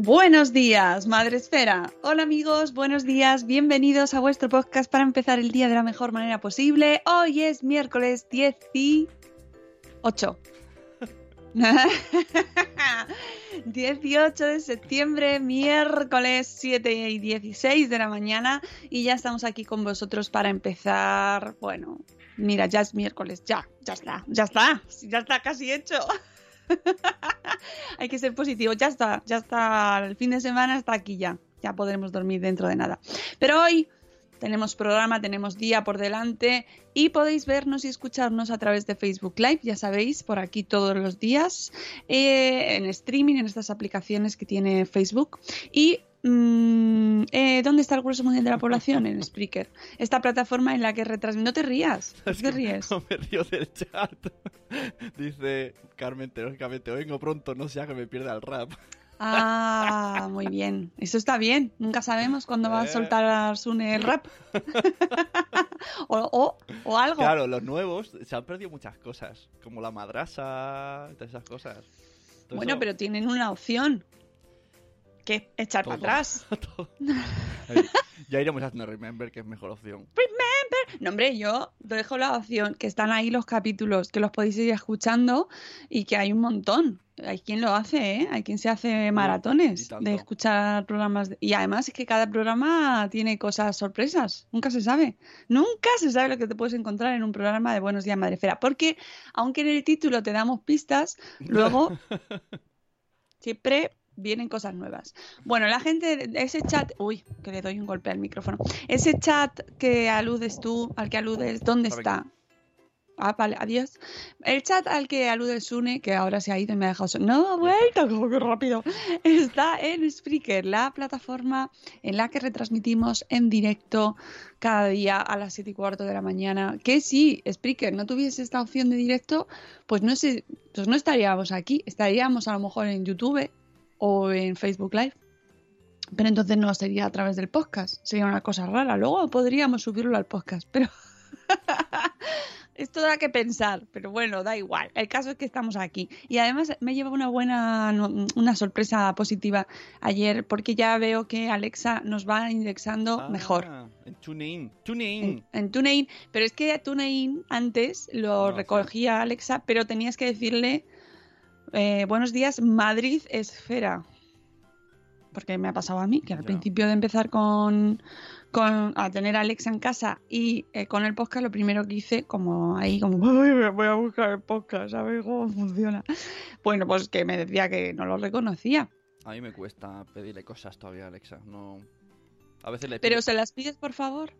Buenos días, Madre Esfera. Hola amigos, buenos días, bienvenidos a vuestro podcast para empezar el día de la mejor manera posible. Hoy es miércoles 18. 18 de septiembre, miércoles 7 y 16 de la mañana y ya estamos aquí con vosotros para empezar. Bueno, mira, ya es miércoles, ya, ya está, ya está, ya está casi hecho. Hay que ser positivo, ya está, ya está, el fin de semana está aquí ya, ya podremos dormir dentro de nada. Pero hoy tenemos programa, tenemos día por delante y podéis vernos y escucharnos a través de Facebook Live, ya sabéis, por aquí todos los días, eh, en streaming, en estas aplicaciones que tiene Facebook. Y mm, eh, ¿Dónde está el grueso mundial de la población? En Spreaker. Esta plataforma en la que retransmite. No te rías. ¿Por qué te ríes? No me río del chat. Dice Carmen, teóricamente vengo pronto, no sea que me pierda el rap. Ah, muy bien. Eso está bien. Nunca sabemos cuándo va a Eh. soltar Sune el rap. o, o- o algo. Claro, los nuevos se han perdido muchas cosas, como la madrasa, todas esas cosas. Todo bueno, eso- pero tienen una opción. Que echar Todo. para atrás. todo. Ya iremos haciendo Remember, que es mejor opción. No, hombre, yo dejo la opción que están ahí los capítulos, que los podéis ir escuchando y que hay un montón. Hay quien lo hace, ¿eh? Hay quien se hace maratones de escuchar programas. de- Y además es que cada programa tiene cosas sorpresas. Nunca se sabe. Nunca se sabe lo que te puedes encontrar en un programa de Buenos Días Madrefera. Porque aunque en el título te damos pistas, luego siempre vienen cosas nuevas. Bueno, la gente, ese chat, uy, que le doy un golpe al micrófono. Ese chat que aludes tú, al que aludes, ¿dónde está? Ah, vale, adiós. El chat al que alude Sune, que ahora se ha ido y me ha dejado. No, ha vuelto, como que rápido. Está en Spreaker, la plataforma en la que retransmitimos en directo cada día a las 7 y cuarto de la mañana. Que si Spreaker no tuviese esta opción de directo, pues no sé, pues no estaríamos aquí. Estaríamos a lo mejor en YouTube o en Facebook Live. Pero entonces no sería a través del podcast. Sería una cosa rara. Luego podríamos subirlo al podcast, pero Esto da que pensar, pero bueno, da igual. El caso es que estamos aquí. Y además me lleva una buena, una sorpresa positiva ayer, porque ya veo que Alexa nos va indexando mejor. Ah, En TuneIn. TuneIn. En, en TuneIn, pero es que TuneIn antes lo No, recogía Alexa, pero tenías que decirle eh, buenos días, Madrid Esfera. Porque me ha pasado a mí, que al Ya. principio de empezar con, con a tener a Alexa en casa y eh, con el podcast, lo primero que hice, como ahí, como "Ay, me voy a buscar el podcast, a ver cómo funciona. Bueno, pues que me decía que no lo reconocía. A mí me cuesta pedirle cosas todavía a Alexa. No. A veces le Pero se las pides, por favor.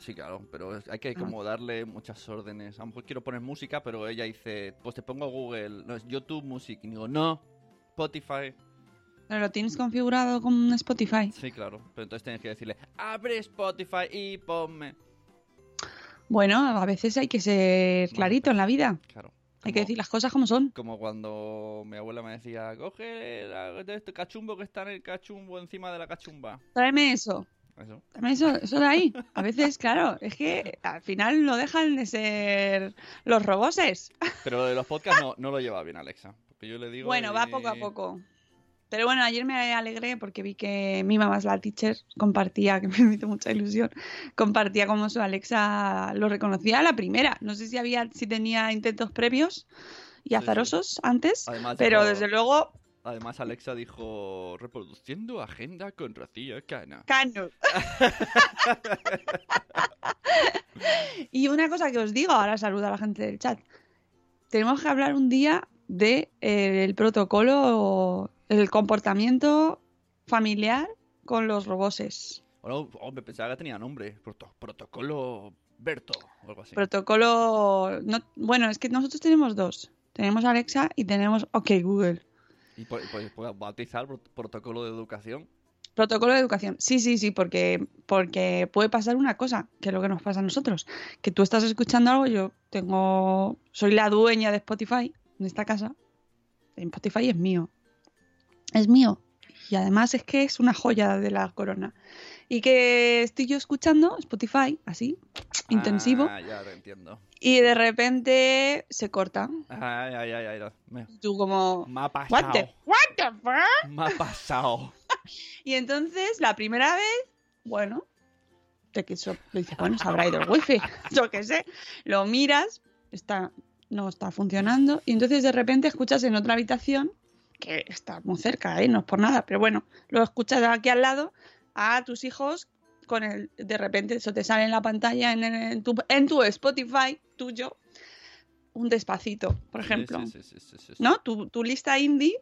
Sí, claro, pero hay que Ah. como darle muchas órdenes. A lo mejor quiero poner música, pero ella dice, pues te pongo Google, no es YouTube Music. Y digo, no, Spotify. Pero lo tienes configurado con Spotify. Sí, claro. Pero entonces tienes que decirle, abre Spotify y ponme. Bueno, a veces hay que ser clarito en la vida. Claro. Hay que decir las cosas como son. Como cuando mi abuela me decía, coge la- este cachumbo que está en el cachumbo encima de la cachumba. Tráeme eso. Eso. Tráeme eso, eso de ahí. A veces, claro, es que al final no dejan de ser los roboses. Pero lo de los podcasts no, no lo lleva bien Alexa. Porque yo le digo... Bueno, va poco a poco. Pero bueno, ayer me alegré porque vi que mi mamá es la teacher, compartía, que me hizo mucha ilusión, compartía como su Alexa lo reconocía a la primera. No sé si había, si tenía intentos previos y Sí, azarosos antes, Además, pero desde luego, Además, Alexa dijo, reproduciendo agenda con Rocío Cana. Cano. y una cosa que os digo, ahora saludo a la gente del chat. Tenemos que hablar un día de eh, protocolo, el comportamiento familiar con los roboses. Bueno, hombre, pensaba que tenía nombre. Proto- protocolo Berto o algo así. Protocolo. No, bueno, es que nosotros tenemos dos. Tenemos Alexa y tenemos OK Google. Y pues, bautizar prot- protocolo de educación. Protocolo de educación. Sí, sí, sí, porque, porque puede pasar una cosa, que es lo que nos pasa a nosotros. Que tú estás escuchando algo, yo tengo. Soy la dueña de Spotify en esta casa. En Spotify es mío. Es mío. Y además es que es una joya de la corona. Y que estoy yo escuchando Spotify, así, intensivo, Ah, ya lo entiendo. y de repente se corta. Ay, ay, ay, ay. Me, tú como. me ha What pasado. the, what the fuck? Me ha pasado. Y entonces, la primera vez, bueno, te que so- dices, bueno, se habrá ido el wifi, yo qué sé. Lo miras, está, no está funcionando, y entonces de repente escuchas en otra habitación, que está muy cerca, ¿eh? no es por nada, pero bueno, lo escuchas aquí al lado a tus hijos con el, de repente eso te sale en la pantalla en, en tu, en tu Spotify tuyo, un despacito, por ejemplo. Sí, sí, sí. ¿No? Tu, tu lista indie,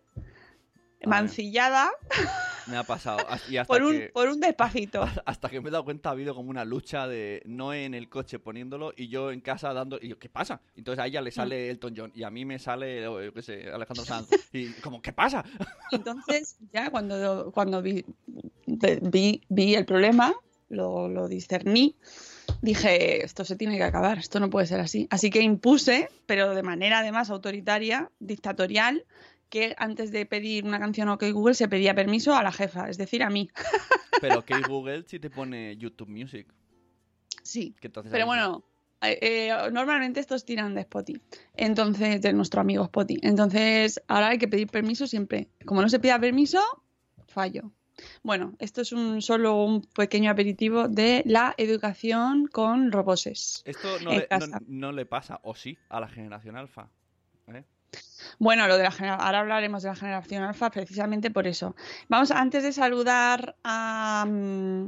mancillada Me ha pasado. Y hasta por un, que... por un despacito. Hasta que me he dado cuenta ha habido como una lucha de Noé en el coche poniéndolo y yo en casa dando... Y yo, ¿qué pasa? Entonces a ella le sale Elton John y a mí me sale, o yo qué sé, Alejandro Sanz. Y como, ¿qué pasa? Entonces, ya cuando, cuando vi, vi, vi el problema, lo, lo discerní, dije, esto se tiene que acabar, esto no puede ser así. Así que impuse, pero de manera además autoritaria, dictatorial, que antes de pedir una canción OK Google se pedía permiso a la jefa, es decir, a mí. Pero que Google sí te pone YouTube Music. Sí, pero bueno, eh, eh, normalmente estos tiran de Spotify, entonces de nuestro amigo Spotify. Entonces, ahora hay que pedir permiso siempre. Como no se pida permiso, fallo. Bueno, esto es un solo un pequeño aperitivo de la educación con roboses. Esto no le, no le pasa, o sí, a la generación alfa. ¿eh? Bueno, lo de la genera- ahora hablaremos de la generación alfa precisamente por eso. Vamos, antes de saludar a... mm,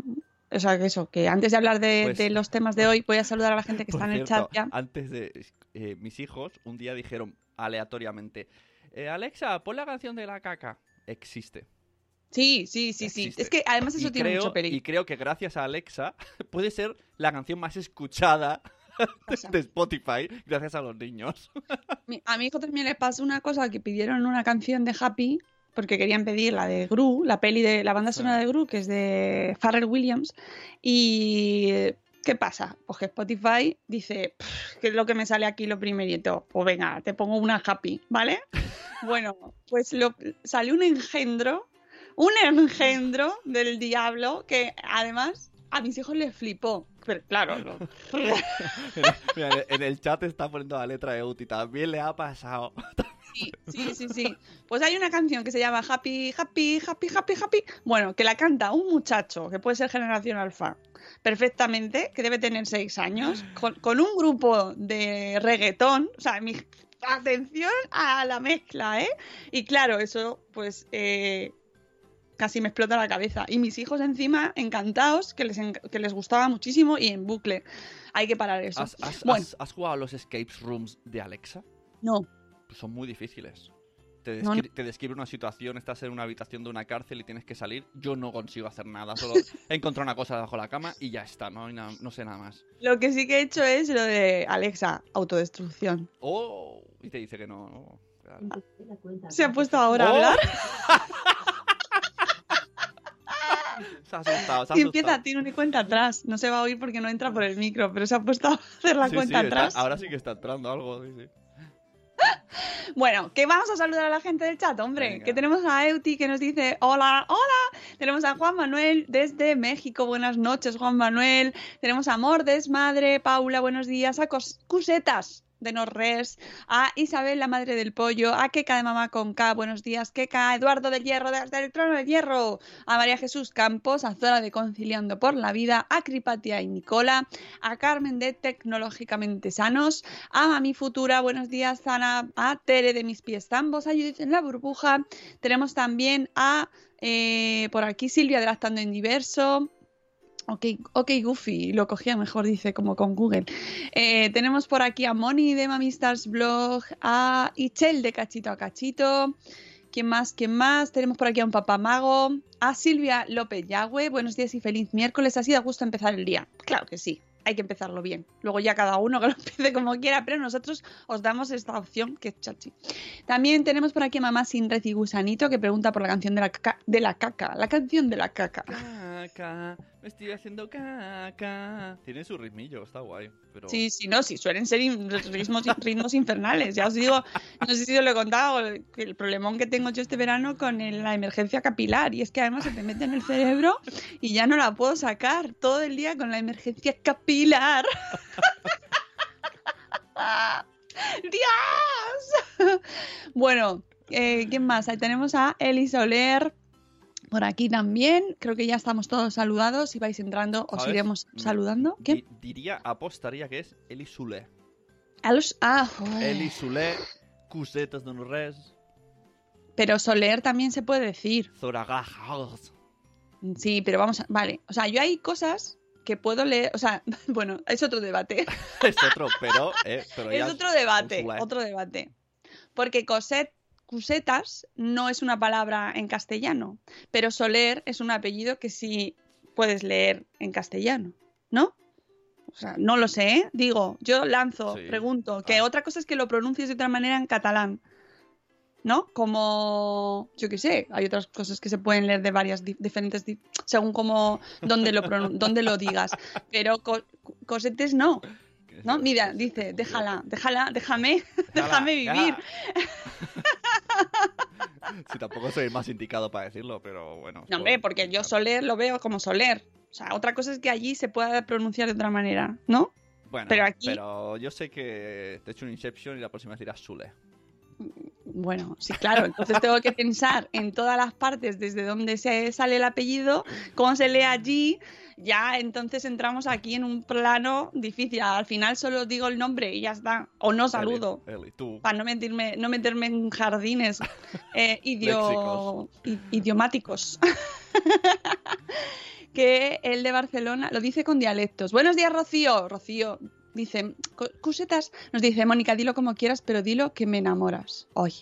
o sea, que eso, que antes de hablar de, Pues- de los temas de hoy, voy a saludar a la gente que está en el chat ya. Antes de. eh, mis hijos un día dijeron aleatoriamente: eh, Alexa, pon la canción de la caca. Existe. Sí, sí, sí, sí. Existe. Es que además eso y, tiene creo, mucho peligro. y creo que gracias a Alexa puede ser la canción más escuchada de Spotify gracias a los niños. A mi hijo también le pasó una cosa que pidieron una canción de Happy porque querían pedir la de Gru, la peli de la banda sonora de Gru, que es de Pharrell Williams. Y ¿qué pasa? Pues que Spotify dice, "Pff, ¿qué es lo que me sale aquí lo primerito? Pues venga, te pongo una Happy, ¿vale? bueno, pues lo, salió un engendro, un engendro del diablo que además a mis hijos les flipó. Pero claro, no. Mira, en- el chat está poniendo la letra de Uti. También le ha pasado. Sí, sí, sí, sí. Pues hay una canción que se llama Happy, Happy, Happy, Happy, Happy. Bueno, que la canta un muchacho que puede ser generación alfa perfectamente, que debe tener seis años, con, con un grupo de reggaetón. O sea, mi, atención a la mezcla, ¿eh? Y claro, eso, pues. eh, Casi me explota la cabeza. Y mis hijos encima, encantados, que les, enc- que les gustaba muchísimo y en bucle. Hay que parar eso. ¿Has, has- Bueno. has- has jugado a los escape rooms de Alexa? No, Pues son muy difíciles. Te, No, descri- te describe una situación, estás en una habitación de una cárcel y tienes que salir. Yo no consigo hacer nada, solo he encontrado una cosa debajo de la cama y ya está, no, hay na- no sé nada más. Lo que sí que he hecho es lo de Alexa, autodestrucción. Oh, y te dice que no. no, claro. Se ha puesto ahora a Oh. Se ha asustado, se ha y empieza, asustado. tiene una cuenta atrás. No se va a oír porque no entra por el micro, pero se ha puesto a hacer la Sí, cuenta sí, está- atrás. ahora sí que está entrando algo, sí, sí. Bueno, que vamos a saludar a la gente del chat, hombre. Venga. Que tenemos a Euti que nos dice hola, hola. Tenemos a Juan Manuel desde México, buenas noches, Juan Manuel. Tenemos a Mordes, madre, Paula, buenos días. A Cos- Cusetas de Norres, a Isabel, la madre del pollo, a Keka de Mamá con K, buenos días, Keka, Eduardo del Hierro, desde el trono del Hierro, a María Jesús Campos, a Zora de Conciliando por la Vida, a Cripatia y Nicola, a Carmen de Tecnológicamente Sanos, a Mami Futura, buenos días, Ana, a Tere de Mis Pies Zambos, a Judith en la Burbuja, tenemos también a eh, por aquí Silvia de Lactando en Diverso. Ok, ok, Goofy, lo cogía mejor, dice, como con Google. Eh, tenemos por aquí a Moni de Mamistas Blog, a Ichel de Cachito a Cachito. ¿Quién más? ¿Quién más? Tenemos por aquí a un papá mago, a Silvia López Yagüe. Buenos días y feliz miércoles. Así da gusto empezar el día. Claro que sí, hay que empezarlo bien. Luego ya cada uno que lo empiece como quiera, pero nosotros os damos esta opción que es chachi. También tenemos por aquí a Mamá Sin Red y Gusanito que pregunta por la canción de la, caca, de la caca. La canción de la caca. Caca, me estoy haciendo caca. Tiene su ritmillo, está guay. Pero... Sí, sí, no, sí, suelen ser ritmos, ritmos infernales. Ya os digo, no sé si os lo he contado, el problemón que tengo yo este verano con la emergencia capilar. Y es que además se te mete en el cerebro y ya no la puedo sacar todo el día con la emergencia capilar. ¡Dios! Bueno, eh, ¿quién más? Ahí tenemos a Eli Soler. Por aquí también, creo que ya estamos todos saludados. Si vais entrando, os ¿Sabes? iremos saludando. ¿Qué? di- diría, apostaría que es Eli Sule. A los- ah, joder. Eli Sule, Cusetas de un res, Pero Soler también se puede decir. Zoragajas. Sí, pero vamos a... Vale, o sea, yo hay cosas que puedo leer... O sea, bueno, es otro debate. Es otro, pero. Eh, pero es otro debate, otro debate. Porque coset, cusetas no es una palabra en castellano, pero Soler es un apellido que sí puedes leer en castellano, ¿no? O sea, no lo sé, ¿eh? digo, yo lanzo, Sí. pregunto, que Ah. otra cosa es que lo pronuncies de otra manera en catalán, ¿no? Como, yo qué sé, hay otras cosas que se pueden leer de varias di- diferentes, di- según como, donde lo, donde lo digas, pero co- cosetes no, ¿no? Mira, dice, déjala, déjala, déjame, déjame vivir. Si tampoco soy el más indicado para decirlo, pero bueno. No, hombre, porque yo Soler lo veo como Soler. O sea, otra cosa es que allí se pueda pronunciar de otra manera, ¿no? Bueno, pero aquí- pero yo sé que te he hecho un Inception y la próxima vez dirás Sule. Bueno, sí, claro. Entonces tengo que pensar en todas las partes desde donde se sale el apellido, cómo se lee allí. Ya entonces entramos aquí en un plano difícil. Al final solo digo el nombre y ya está. O no saludo. Eli, Eli, tú. Para no meterme, no meterme en jardines eh, idio- idiomáticos. que el de Barcelona lo dice con dialectos. Buenos días, Rocío. Rocío dice, "Co- Cusetas, nos dice, Mónica, dilo como quieras, pero dilo que me enamoras. Hoy.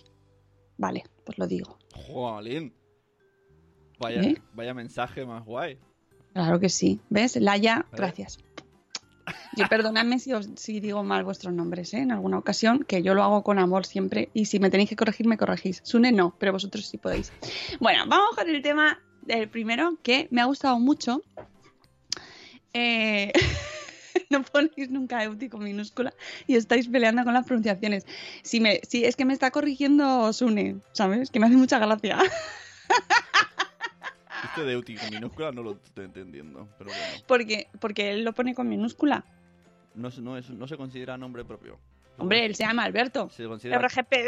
Vale, pues lo digo. Jolín. Vaya, ¿Eh? vaya mensaje más guay. Claro que sí. ¿Ves? Laia, ¿Eh? gracias. Yo perdonadme si, os- si digo mal vuestros nombres ¿eh? en alguna ocasión, que yo lo hago con amor siempre. Y si me tenéis que corregir, me corregís. Sune no, pero vosotros sí podéis. Bueno, vamos con el tema del primero, que me ha gustado mucho. Eh, no ponéis nunca Euti con minúscula y estáis peleando con las pronunciaciones. Si me, si es que me está corrigiendo Sune, ¿sabes? Que me hace mucha gracia. este de Uti con minúscula no lo estoy entendiendo. Pero bueno, Porque, porque él lo pone con minúscula. no, no, es- no se considera nombre propio. Hombre, él se llama Alberto. Se considera, RGPD,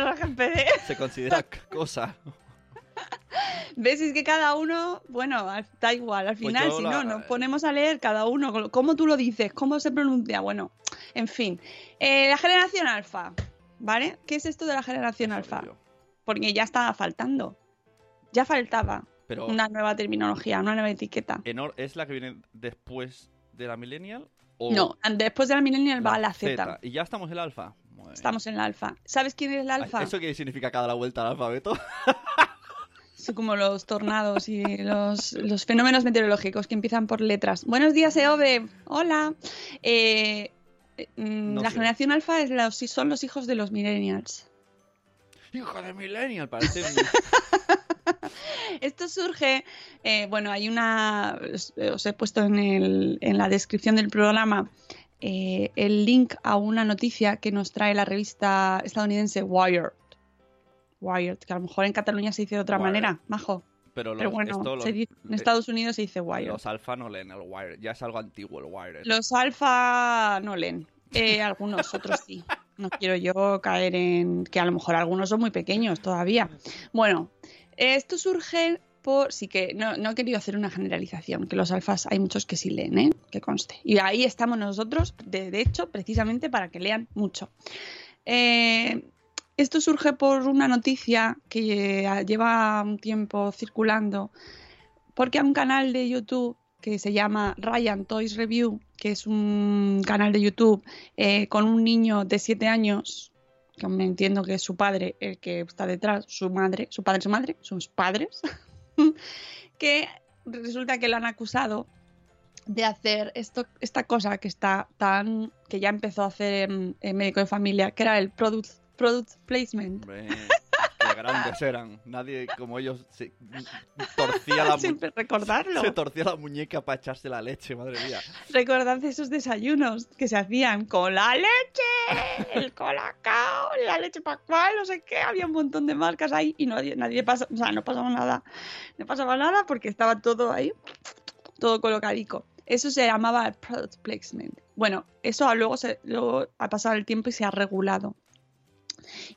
RGPD. se considera cosa. ¿Ves? Es que cada uno, bueno, da igual. Al Pues final, si la- no, nos ponemos a leer cada uno. ¿Cómo tú lo dices? ¿Cómo se pronuncia? Bueno, en fin. Eh, la generación alfa, ¿vale? ¿Qué es esto de la generación alfa? Tío. Porque ya estaba faltando. Ya faltaba Pero una nueva terminología, una nueva etiqueta. Enor ¿es la que viene después de la millennial? O No, después de la millennial va la Z. Y ya estamos en el alfa. Estamos en la alfa. ¿Sabes quién es el alfa? ¿Eso qué significa cada la vuelta al alfabeto? Son como los tornados y los, los fenómenos meteorológicos que empiezan por letras. Buenos días, Eove. Hola. Eh, eh, mm, No la sé. generación alfa es los- son los hijos de los millennials. Hijo de millennial, parece. Esto surge, eh, bueno, hay una, os, he puesto en, el- en la descripción del programa el link a una noticia que nos trae la revista estadounidense Wired. Wired, que a lo mejor en Cataluña se dice de otra Wired. manera, majo. Pero, los, Pero bueno, los, dice- en Estados Unidos se dice Wired. los alfa no leen el wire. Ya es algo antiguo el wire. Los alfa no leen. Eh, algunos, otros sí. No quiero yo caer en que a lo mejor algunos son muy pequeños todavía. Bueno, esto surge por. Sí que no, no he querido hacer una generalización, que los alfas hay muchos que sí leen, ¿eh? que conste. Y ahí estamos nosotros, de, de hecho, precisamente para que lean mucho. Eh, esto surge por una noticia que eh, lleva un tiempo circulando, porque a un canal de YouTube que se llama Ryan Toys Review, que es un canal de YouTube eh, con un niño de 7 años, que me entiendo que es su padre el que está detrás, su madre, su padre, su madre, sus padres, que resulta que lo han acusado de hacer esto, esta cosa que está tan que ya empezó a hacer en, médico de familia, que era el product, product placement. Hombre, qué grandes eran. Nadie como ellos se torcía la, Siempre recordarlo. se torcía la muñeca para echarse la leche, madre mía. Recordad esos desayunos que se hacían con la leche, el colacao, la leche pascual, no sé qué. Había un montón de marcas ahí y nadie, nadie pasaba, o sea, no pasaba nada. No pasaba nada porque estaba todo ahí, todo colocadico. Eso se llamaba product placement. Bueno, eso luego, se, luego ha pasado el tiempo y se ha regulado.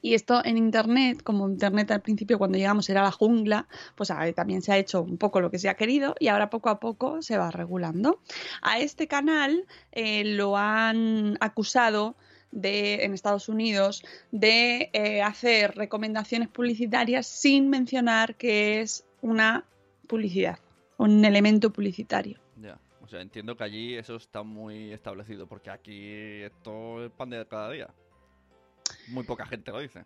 Y esto en Internet, como Internet al principio cuando llegamos era la jungla, pues ahora también se ha hecho un poco lo que se ha querido y ahora poco a poco se va regulando. A este canal eh, lo han acusado de, en Estados Unidos de eh, hacer recomendaciones publicitarias sin mencionar que es una publicidad, un elemento publicitario. Ya. O sea, entiendo que allí eso está muy establecido, porque aquí esto es pan de cada día. Muy poca gente lo dice.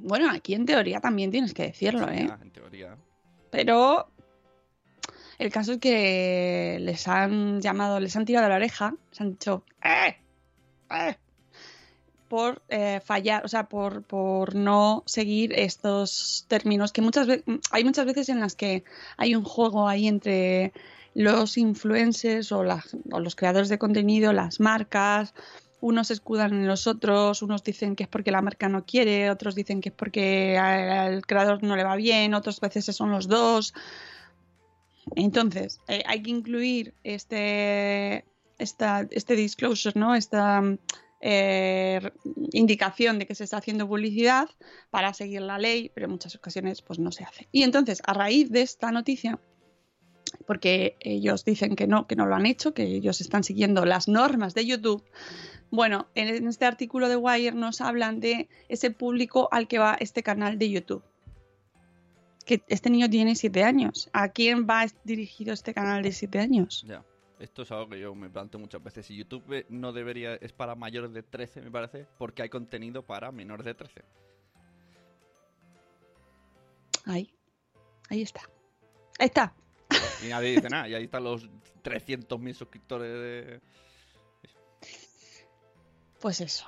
Bueno, aquí en teoría también tienes que decirlo, Sí, ¿eh? en teoría. Pero el caso es que les han llamado, les han tirado la oreja, les han dicho, ¡eh! ¡eh! por eh, fallar, o sea, por, por no seguir estos términos que muchas veces, hay muchas veces en las que hay un juego ahí entre los influencers o, las- o los creadores de contenido, las marcas, unos escudan en los otros, unos dicen que es porque la marca no quiere, otros dicen que es porque al creador no le va bien, otras veces son los dos. Entonces, eh, hay que incluir este, esta, este disclosure, ¿no? Esta eh, indicación de que se está haciendo publicidad para seguir la ley, pero en muchas ocasiones pues no se hace. Y entonces, a raíz de esta noticia, porque ellos dicen que no, que no lo han hecho, que ellos están siguiendo las normas de YouTube. Bueno, en este artículo de Wire nos hablan de ese público al que va este canal de YouTube. Que este niño tiene 7 años. ¿A quién va dirigido este canal de 7 años? Ya. Esto es algo que yo me planteo muchas veces. Si YouTube eh, no debería, es para mayores de 13, me parece, porque hay contenido para menores de 13. Ahí. Ahí está. Ahí está. Y nadie dice nada. Y ahí están los 300.000 suscriptores de... Pues eso.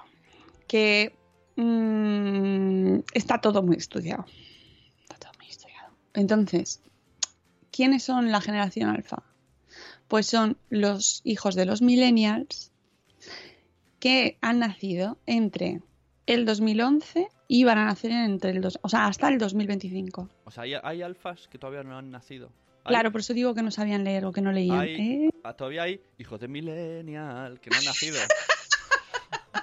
Que mm, está todo muy estudiado. Está todo muy estudiado. Entonces, ¿quiénes son la generación alfa? Pues son los hijos de los millennials que han nacido entre el 2011 y van a nacer entre el dos, o sea, hasta el 2025. O sea, hay, hay alfas que todavía no han nacido. Claro, por eso digo que no sabían leer o que no leían. hay- ¿eh? ah, todavía hay hijos de millennial que no han nacido.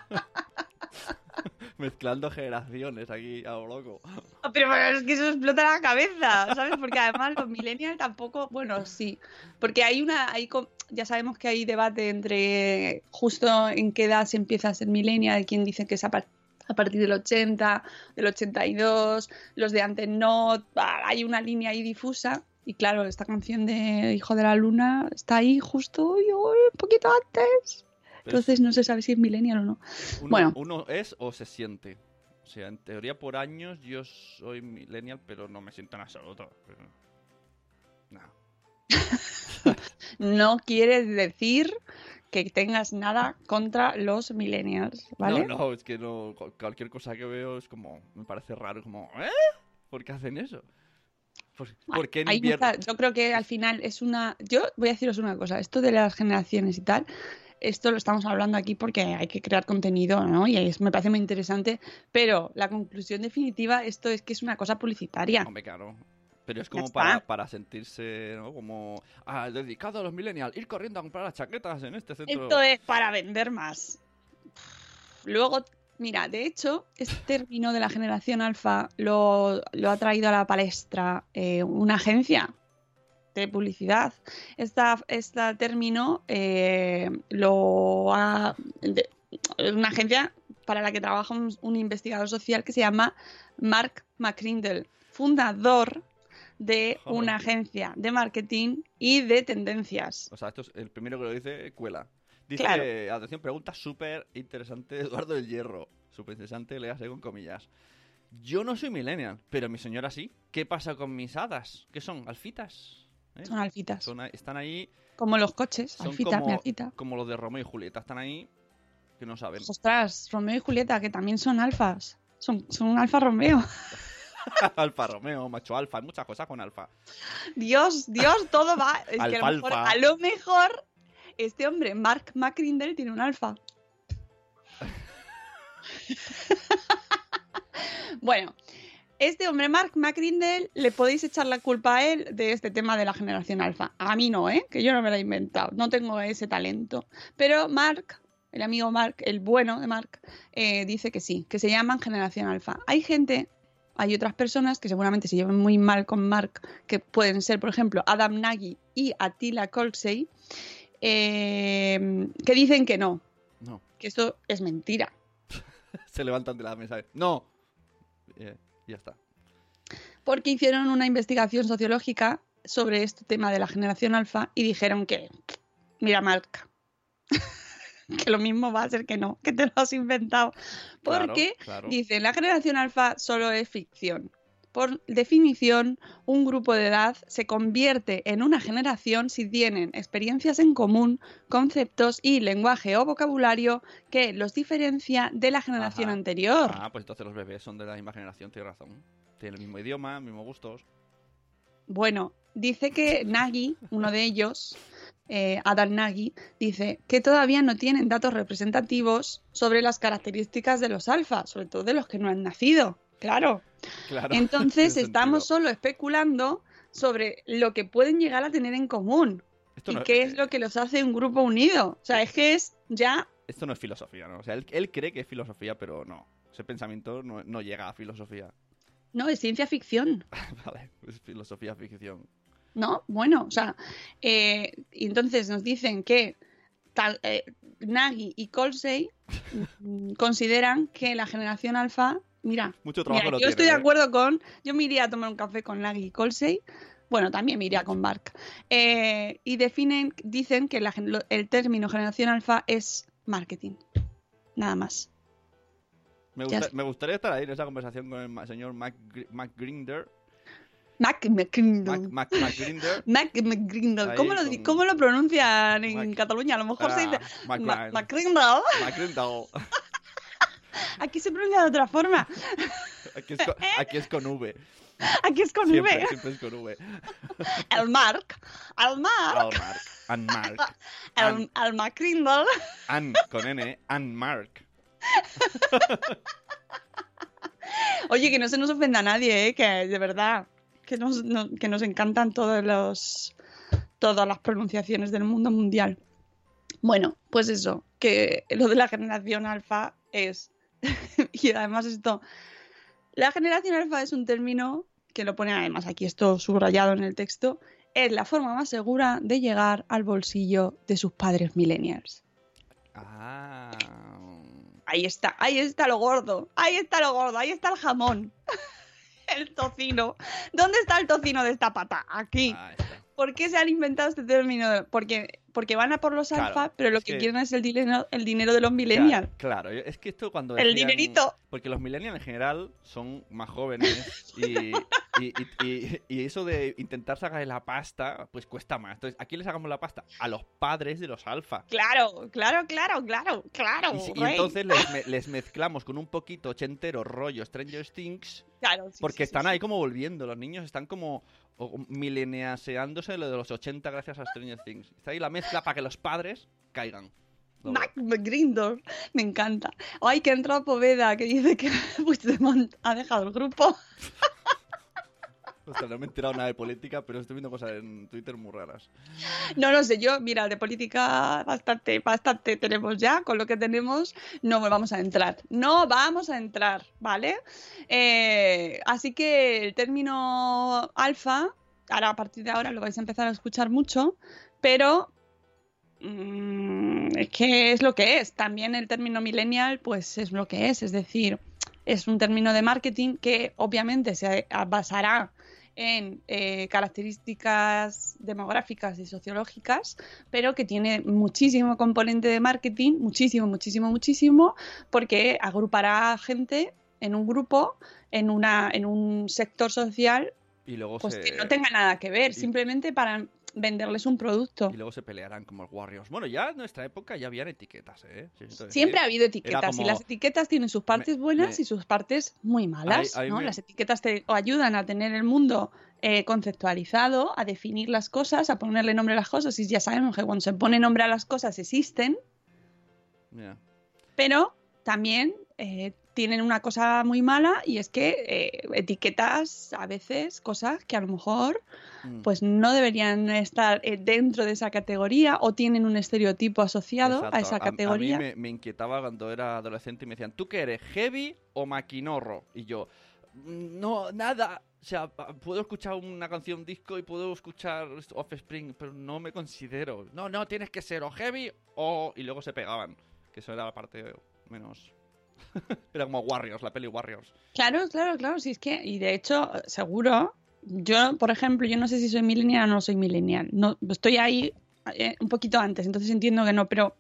Mezclando generaciones aquí a lo loco. Ah, Pero es que eso explota la cabeza, ¿sabes? Porque además los millennials tampoco, bueno, sí, porque hay una, hay, ya sabemos que hay debate entre justo en qué edad se empieza a ser millennial, hay quien dice que es a, par- a partir del 80, del 82, los de antes no, ah, hay una línea ahí difusa. Y claro, esta canción de Hijo de la Luna está ahí justo y uy, un poquito antes. Pero Entonces no se sabe si es millennial o no. uno, bueno. uno es o se siente. O sea, en teoría por años yo soy millennial, pero no me siento en absoluto. Pero... No. no quiere decir que tengas nada contra los millennials, ¿vale? No, no, es que no. cu- Cualquier cosa que veo es como. Me parece raro, como. ¿Eh? ¿Por qué hacen eso? ¿Por, por qué en Hay invierno? mucha- yo creo que al final es una... Yo voy a deciros una cosa, esto de las generaciones y tal, esto lo estamos hablando aquí porque hay que crear contenido, ¿no? Y es- me parece muy interesante, pero la conclusión definitiva, esto es que es una cosa publicitaria. Hombre, claro. Pero es como para, para sentirse, ¿no? Como. Ah, dedicado a los millennials. Ir corriendo a comprar las chaquetas en este centro. Esto es para vender más. Luego, mira, de hecho, este término de la generación alfa lo, lo ha traído a la palestra eh, una agencia de publicidad. Esta, este término eh, lo ha... de- una agencia para la que trabaja un, un investigador social que se llama Mark McCrindle, fundador de Joder. una agencia de marketing y de tendencias. O sea, esto es el primero que lo dice, cuela. Dice, Claro. atención, pregunta súper interesante de Eduardo del Hierro. Súper interesante, léase con comillas. Yo no soy millennial, pero mi señora sí. ¿Qué pasa con mis hadas? ¿Qué son? ¿Alfitas? ¿Eh? Son alfitas. Son están ahí Como los coches, Son alfita, como- mi alfita. como los de Romeo y Julieta. Están ahí que no saben. Ostras, Romeo y Julieta, que también son alfas. Son, son un alfa Romeo. alfa Romeo, macho alfa. Hay muchas cosas con alfa. Dios, Dios, todo va. Es que a lo, mejor, a lo mejor este hombre, Mark McCrindle, tiene un alfa. bueno, este hombre, Mark McCrindle, le podéis echar la culpa a él de este tema de la generación alfa. A mí no, ¿eh? Que yo no me lo he inventado. No tengo ese talento. Pero Mark, el amigo Mark, el bueno de Mark, eh, dice que sí, que se llaman generación alfa. Hay gente, hay otras personas que seguramente se llevan muy mal con Mark, que pueden ser, por ejemplo, Adam Nagy y Attila Colsey, eh, que dicen que no, No. que esto es mentira. Se levantan de la mesa. ¡No! Eh, ya está. porque hicieron una investigación sociológica sobre este tema de la generación alfa y dijeron que, mira, Mark, que lo mismo va a ser que no, que te lo has inventado. Claro, Porque claro. dicen, la generación alfa solo es ficción. Por definición, un grupo de edad se convierte en una generación si tienen experiencias en común, conceptos y lenguaje o vocabulario que los diferencia de la generación Ajá. anterior. Ah, pues entonces los bebés son de la misma generación, tienes razón. Tienen el mismo idioma, mismos gustos. Bueno, dice que Nagy, uno de ellos, eh, Adam Nagy, dice que todavía no tienen datos representativos sobre las características de los alfa, sobre todo de los que no han nacido. Claro. Claro. Entonces estamos sentido. solo especulando sobre lo que pueden llegar a tener en común Esto y no, qué es lo que los hace un grupo unido. O sea, es que es ya esto no es filosofía, ¿no? O sea, él, él cree que es filosofía, pero no. Ese pensamiento no, no llega a filosofía. no es ciencia ficción. vale, es filosofía ficción. ¿no? Bueno, o sea, eh, entonces nos dicen que tal, eh, Nagy y Colsey consideran que la generación alfa, mira, Mucho trabajo mira, lo yo tiene, estoy de ¿eh? acuerdo con, yo me iría a tomar un café con Nagy y Colsey, bueno, también me iría con Mark, eh, y definen, dicen que la el término generación alfa es marketing, nada más. Me, gusta- gustaría estar ahí en esa conversación con el señor Mac, McGrinder. Mac McCrindle. Mac, McGrinder. Mac McGrindle. Ahí ¿Cómo, lo, cómo pronuncian en Mac- Cataluña? A lo mejor se Ah, dice Mac-. McGrinder. Aquí se pronuncia de otra forma. Aquí es, con, aquí es con V. Aquí es con Siempre, V. siempre es con V. El Mark. El Mark. Al Mark. And Mark. El, el McCrindle. An con N. And Mark. Oye, que no se nos ofenda a nadie, ¿eh? Que de verdad. Que nos, no- que nos encantan todos los, todas las pronunciaciones del mundo mundial. Bueno, pues eso, que lo de la generación alfa es, y además esto, la generación alfa es un término que lo pone además aquí esto subrayado en el texto, es la forma más segura de llegar al bolsillo de sus padres millennials. Ah. Ahí está, ahí está lo gordo, ahí está lo gordo, ahí está el jamón, el tocino. ¿Dónde está el tocino de esta pata? Aquí. ¿Por qué se han inventado este término? Porque, porque van a por los Claro, alfa, pero lo que, que- quieren es el dinero, el dinero de los millennials. Claro, claro, es que esto cuando. El dinerito. Porque los millennials en general son más jóvenes y, y, y- y- y eso de intentar sacar la pasta, pues cuesta más. Entonces, ¿a quién les sacamos la pasta? A los padres de los alfa. Claro, claro, claro, claro, claro. Y, entonces les, me- les mezclamos con un poquito ochentero rollo Stranger Things Claro, sí, porque sí, están sí. ahí como volviendo. Los niños están como mileniaseándose lo de los 80 gracias a Stranger Things. Está ahí la mezcla para que los padres caigan. Mac McGrindor, me encanta. Ay, que ha entrado Poveda, que dice que Puigdemont ha dejado el grupo. Ostras, no me he enterado nada de política, pero estoy viendo cosas en Twitter muy raras. No lo sé, yo, mira, de política bastante, bastante tenemos ya, con lo que tenemos no vamos a entrar, no vamos a entrar, ¿vale? Eh, así que el término alfa, ahora a partir de ahora lo vais a empezar a escuchar mucho, pero mm, es que es lo que es. También el término millennial, pues es lo que es, es decir, es un término de marketing que obviamente se basará en eh, características demográficas y sociológicas, pero que tiene muchísimo componente de marketing, muchísimo, muchísimo, muchísimo, porque agrupará a gente en un grupo, en, una, en un sector social, Y luego pues se... que no tenga nada que ver, y- simplemente para venderles un producto. Y luego se pelearán como los Warriors. Bueno, ya en nuestra época ya habían etiquetas, ¿eh? Entonces, Siempre ha habido etiquetas como- y las etiquetas tienen sus partes buenas me- y sus partes muy malas. Las etiquetas te ayudan a tener el mundo eh, conceptualizado, a definir las cosas, a ponerle nombre a las cosas y ya sabemos que cuando se pone nombre a las cosas existen, pero también eh, tienen una cosa muy mala y es que eh, etiquetas a veces cosas que a lo mejor Mm. pues no deberían estar eh, dentro de esa categoría o tienen un estereotipo asociado Exacto. a esa categoría. A, mí me, me inquietaba cuando era adolescente y me decían, ¿tú qué eres, heavy o maquinorro? Y yo, "Mm, no, nada. O sea, puedo escuchar una canción disco y puedo escuchar Offspring, pero no me considero. No, no, tienes que ser o heavy o... Y luego se pegaban. Que eso era la parte menos... era como Warriors, la peli Warriors. Claro, claro, claro, sí es que, y de hecho, seguro, yo, por ejemplo, yo no sé si soy millennial o no soy millennial, no, estoy ahí eh, un poquito antes, entonces entiendo que no, pero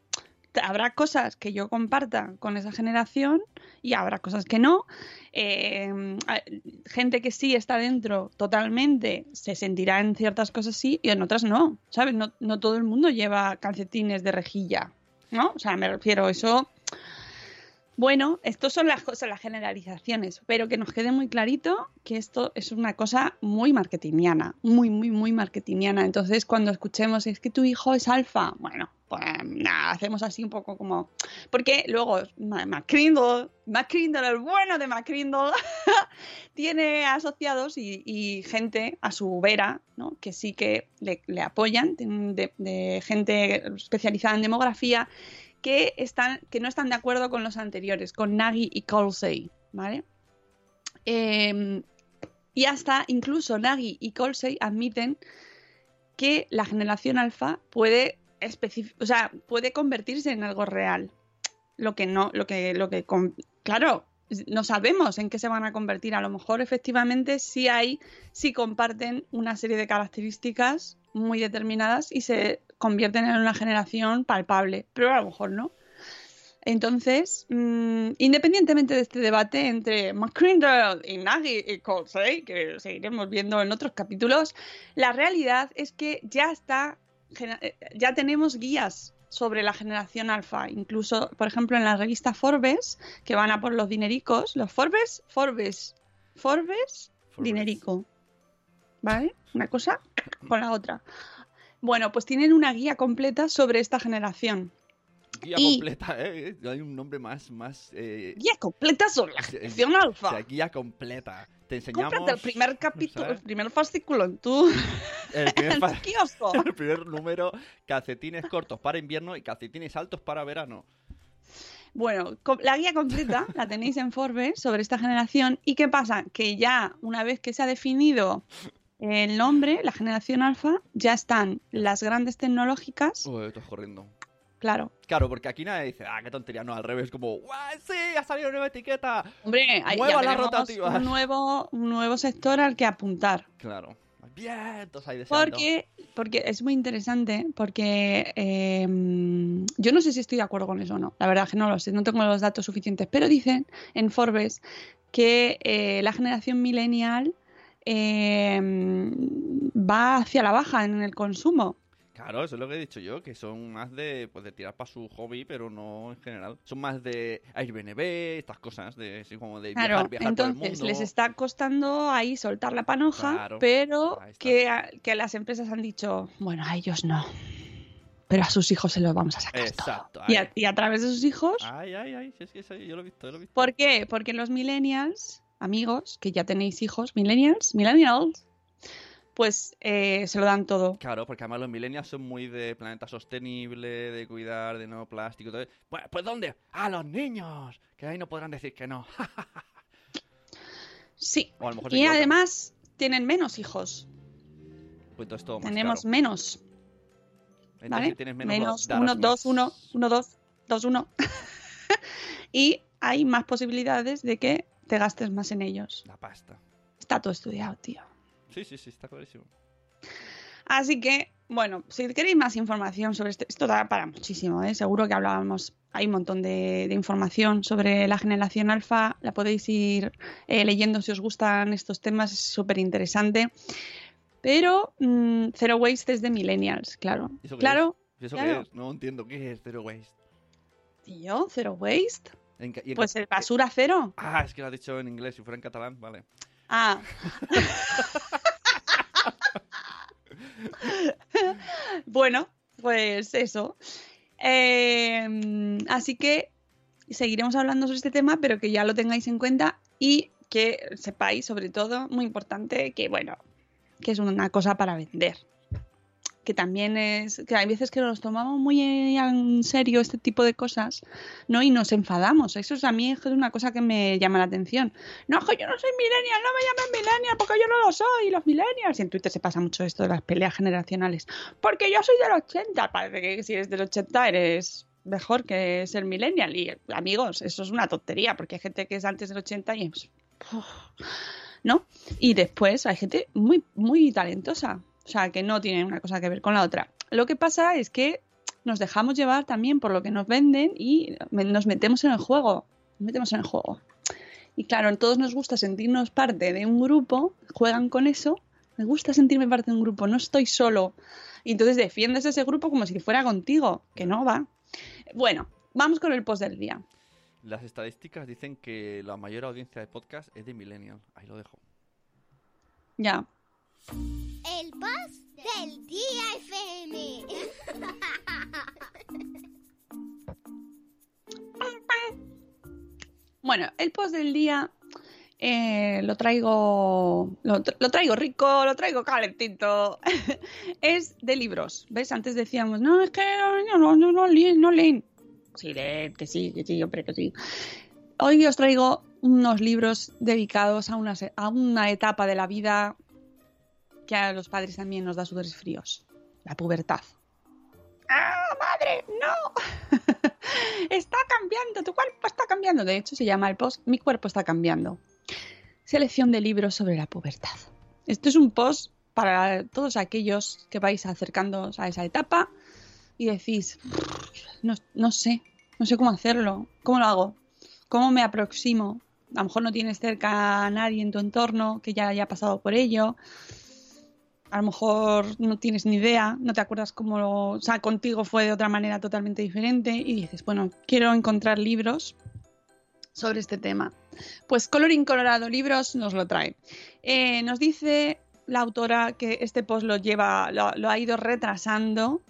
habrá cosas que yo comparta con esa generación y habrá cosas que no. Eh, gente que sí está dentro totalmente se sentirá en ciertas cosas sí y en otras no, ¿sabes? No, no todo el mundo lleva calcetines de rejilla, ¿no? O sea, me refiero eso. Bueno, estas son las cosas, las generalizaciones, pero que nos quede muy clarito que esto es una cosa muy marketingiana, muy, muy, muy marketingiana. Entonces, cuando escuchemos es que tu hijo es alfa, bueno, pues nada, hacemos así un poco como. Porque luego Ma- McCrindle, McCrindle, el bueno de McCrindle, tiene asociados y, gente a su vera, ¿no? que sí que le, apoyan, de gente especializada en demografía que, están, que no están de acuerdo con los anteriores, con Nagy y Colsey, ¿vale? Eh, y hasta incluso Nagy y Colsey admiten que la generación alfa puede o sea, puede convertirse en algo real. Lo que no, lo que, lo que, claro, no sabemos en qué se van a convertir. A lo mejor efectivamente sí hay, sí comparten una serie de características muy determinadas y se convierten en una generación palpable, pero a lo mejor no. Entonces, mm, independientemente de este debate entre McCrindle y Nagy y Colsey, que seguiremos viendo en otros capítulos, la realidad es que ya está, eh, ya tenemos guías sobre la generación alfa, incluso, por ejemplo, en la revista Forbes, que van a por los dinericos, los Forbes, Forbes, Forbes, Forbes. dinerico, ¿vale? Una cosa con la otra. Bueno, pues tienen una guía completa sobre esta generación. Guía Y- completa, ¿eh? Hay un nombre más, más... Eh, Guía completa sobre la generación o alfa. sea, guía completa. Te enseñamos... Cómprate el primer capítulo, ¿sabes? el primer fascículo en tu, El primer, en tu kiosco. el primer número, calcetines cortos para invierno y calcetines altos para verano. Bueno, la guía completa la tenéis en Forbes sobre esta generación. ¿Y qué pasa? Que ya una vez que se ha definido el nombre, la generación alfa, ya están las grandes tecnológicas. Uy, esto es corriendo. Claro. Claro, porque aquí nadie dice, ah, qué tontería, no, al revés, como, ¡guau, sí, ha salido una nueva etiqueta! Hombre, ahí Mueva ya las rotativas. un nuevo, un nuevo sector al que apuntar. Claro. Bien, todos ahí deseando. Porque, porque es muy interesante, porque eh, yo no sé si estoy de acuerdo con eso o no, la verdad que no lo sé, no tengo los datos suficientes, pero dicen en Forbes que eh, la generación millennial eh, va hacia la baja en el consumo. Claro, eso es lo que he dicho yo, que son más de, pues, de tirar para su hobby, pero no en general. Son más de Airbnb, estas cosas, de, así como de Claro, viajar, viajar por el entonces mundo. les está costando ahí soltar la panoja, Claro, pero que, que las empresas han dicho, bueno, a ellos no, pero a sus hijos se los vamos a sacar Exacto, todo. Y a, y a través de sus hijos Ay, ay, ay, sí, sí, sí, yo lo he visto, yo lo he visto. ¿Por qué? Porque los millennials, amigos, que ya tenéis hijos, millennials, millennials, pues eh, se lo dan todo. Claro, porque además los millennials son muy de planeta sostenible, de cuidar, de no plástico. Todo. Pues, pues ¿dónde? ¡A los niños! Que ahí no podrán decir que no. Sí. o a lo mejor se Y además tienen menos hijos. Pues entonces todo más Tenemos caro. menos, Entonces, ¿vale? si tienes menos, Menos, uno, dos, uno, uno, dos, dos, uno. y hay más posibilidades de que te gastes más en ellos. La pasta. Está todo estudiado, tío. Sí, sí, sí, está clarísimo. Así que, bueno, si queréis más información sobre esto, esto da para muchísimo, ¿eh? seguro que hablábamos, hay un montón de, de información sobre la generación alfa, la podéis ir eh, leyendo si os gustan estos temas, es súper interesante. Pero mm, Zero Waste es de millennials, claro. ¿Y eso qué Claro, ¿Y eso Claro. qué es? No entiendo qué es Zero Waste. tío, Zero Waste. En ca- y en Pues el basura cero. Ah, es que lo has dicho en inglés, si fuera en catalán, vale. Ah. bueno, pues eso. Eh, así que seguiremos hablando sobre este tema, pero que ya lo tengáis en cuenta y que sepáis, sobre todo, muy importante, que bueno, que es una cosa para vender. Que también es, que hay veces que nos tomamos muy en serio este tipo de cosas, ¿no? Y nos enfadamos. Eso es a mí es una cosa que me llama la atención. No, yo no soy millennial, no me llamen millennial porque yo no lo soy, los millennials. Y en Twitter se pasa mucho esto de las peleas generacionales. Porque yo soy del 80. Parece que si eres del 80 eres mejor que ser millennial. Y amigos, eso es una tontería porque hay gente que es antes del 80 y. ¿No? Y después hay gente muy, muy talentosa. O sea, que no tiene una cosa que ver con la otra. Lo que pasa es que nos dejamos llevar también por lo que nos venden y nos metemos en el juego. Nos metemos en el juego. Y claro, a todos nos gusta sentirnos parte de un grupo, juegan con eso. Me gusta sentirme parte de un grupo, no estoy solo. Y entonces defiendes ese grupo como si fuera contigo, que no va. Bueno, vamos con el post del día. Las estadísticas dicen que la mayor audiencia de podcast es de Millennial. Ahí lo dejo. Ya. El post del día FM. Bueno, el post del día eh, lo traigo lo, lo traigo rico, lo traigo calentito. es de libros. ¿Ves? Antes decíamos, no, es que no, no, no, no leen, no leen. Sí, leen, que sí, que sí, hombre, que sí. Hoy os traigo unos libros dedicados a una etapa de la vida que a los padres también nos da sudores fríos. La pubertad. ¡Ah, madre! ¡No! está cambiando, tu cuerpo está cambiando. De hecho, se llama el post Mi cuerpo está cambiando. Selección de libros sobre la pubertad. Esto es un post para todos aquellos que vais acercándoos a esa etapa y decís, no, no sé, no sé cómo hacerlo, cómo lo hago, cómo me aproximo. A lo mejor no tienes cerca a nadie en tu entorno que ya haya pasado por ello. A lo mejor no tienes ni idea, no te acuerdas cómo, o sea, contigo fue de otra manera totalmente diferente y dices, bueno, quiero encontrar libros sobre este tema. Pues Colorín Colorado Libros nos lo trae. Eh, nos dice la autora que este post lo lleva, lo, lo ha ido retrasando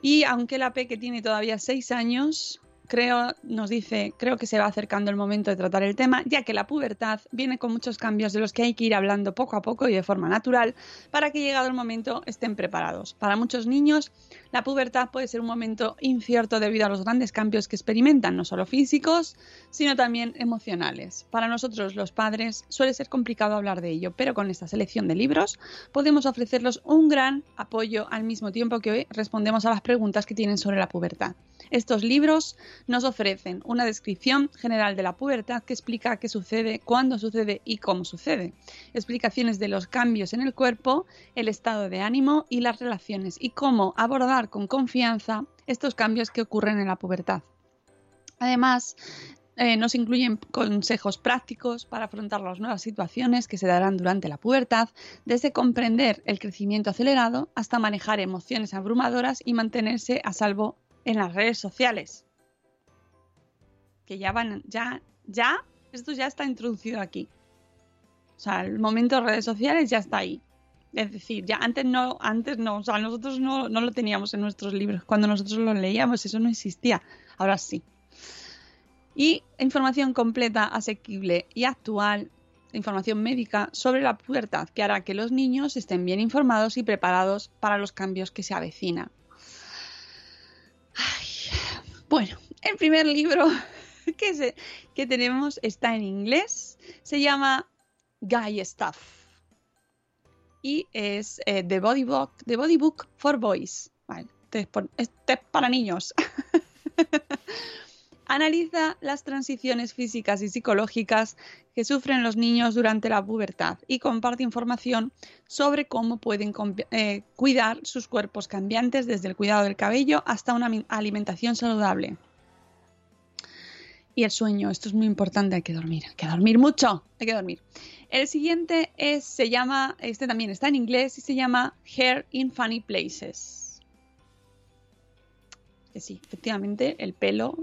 Y aunque la Peque tiene todavía seis años, creo, nos dice, creo que se va acercando el momento de tratar el tema, ya que la pubertad viene con muchos cambios de los que hay que ir hablando poco a poco y de forma natural para que llegado el momento estén preparados. Para muchos niños, la pubertad puede ser un momento incierto debido a los grandes cambios que experimentan, no solo físicos, sino también emocionales. Para nosotros, los padres, suele ser complicado hablar de ello, pero con esta selección de libros podemos ofrecerlos un gran apoyo al mismo tiempo que hoy respondemos a las preguntas que tienen sobre la pubertad. Estos libros nos ofrecen una descripción general de la pubertad que explica qué sucede, cuándo sucede y cómo sucede. Explicaciones de los cambios en el cuerpo, el estado de ánimo y las relaciones y cómo abordar con confianza estos cambios que ocurren en la pubertad. Además, eh, nos incluyen consejos prácticos para afrontar las nuevas situaciones que se darán durante la pubertad, desde comprender el crecimiento acelerado hasta manejar emociones abrumadoras y mantenerse a salvo en las redes sociales. Que ya van, ya, ya, esto ya está introducido aquí. O sea, el momento de redes sociales ya está ahí. Es decir, ya antes no, antes no, o sea, nosotros no, no lo teníamos en nuestros libros. Cuando nosotros lo leíamos, eso no existía. Ahora sí. Y información completa, asequible y actual, información médica sobre la pubertad, que hará que los niños estén bien informados y preparados para los cambios que se avecinan. Bueno, el primer libro que, tenemos está en inglés, se llama Guy Stuff y es eh, The, Body Book, The Body Book for Boys. Vale, este es para niños. Analiza las transiciones físicas y psicológicas que sufren los niños durante la pubertad y comparte información sobre cómo pueden eh, cuidar sus cuerpos cambiantes desde el cuidado del cabello hasta una alimentación saludable. Y el sueño, esto es muy importante, hay que dormir, hay que dormir mucho, hay que dormir. El siguiente es, se llama, este también está en inglés y se llama Hair in Funny Places. Que sí, efectivamente, el pelo